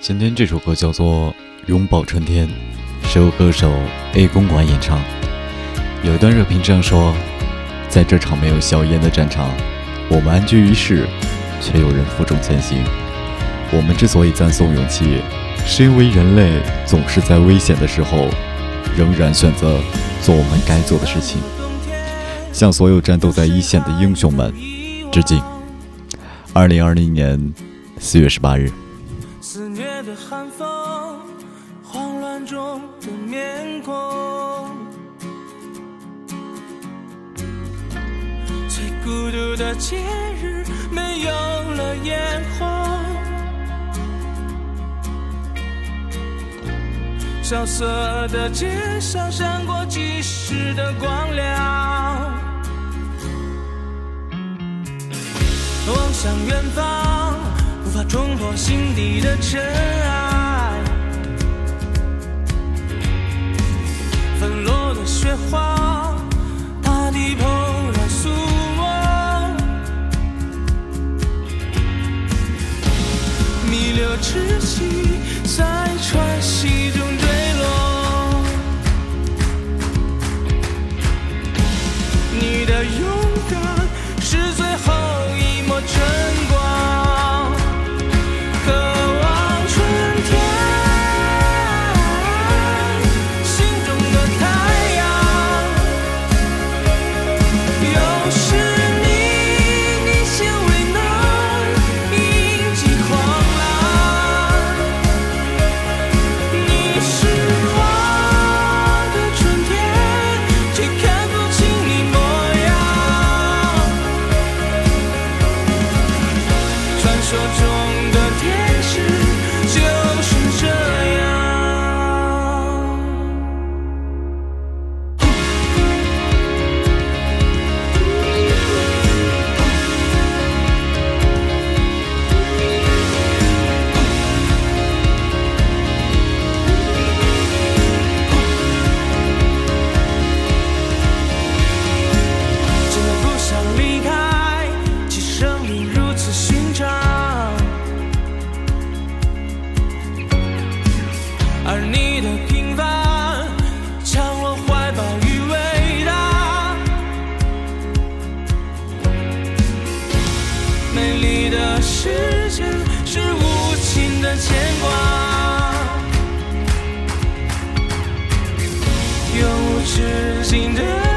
今天这首歌叫做《拥抱春天》，是由歌手 A 公馆演唱。有一段热评这样说：在这场没有硝烟的战场，我们安居于世，却有人负重前行。我们之所以赞颂勇气，是因为人类总是在危险的时候，仍然选择做我们该做的事情。向所有战斗在一线的英雄们致敬。二零二零年四月十八日。的寒风，慌乱中的面孔，最孤独的节日没有了烟火，萧瑟的街上闪过几时的光亮，望向远方。冲破心底的尘。牵挂。永无止境的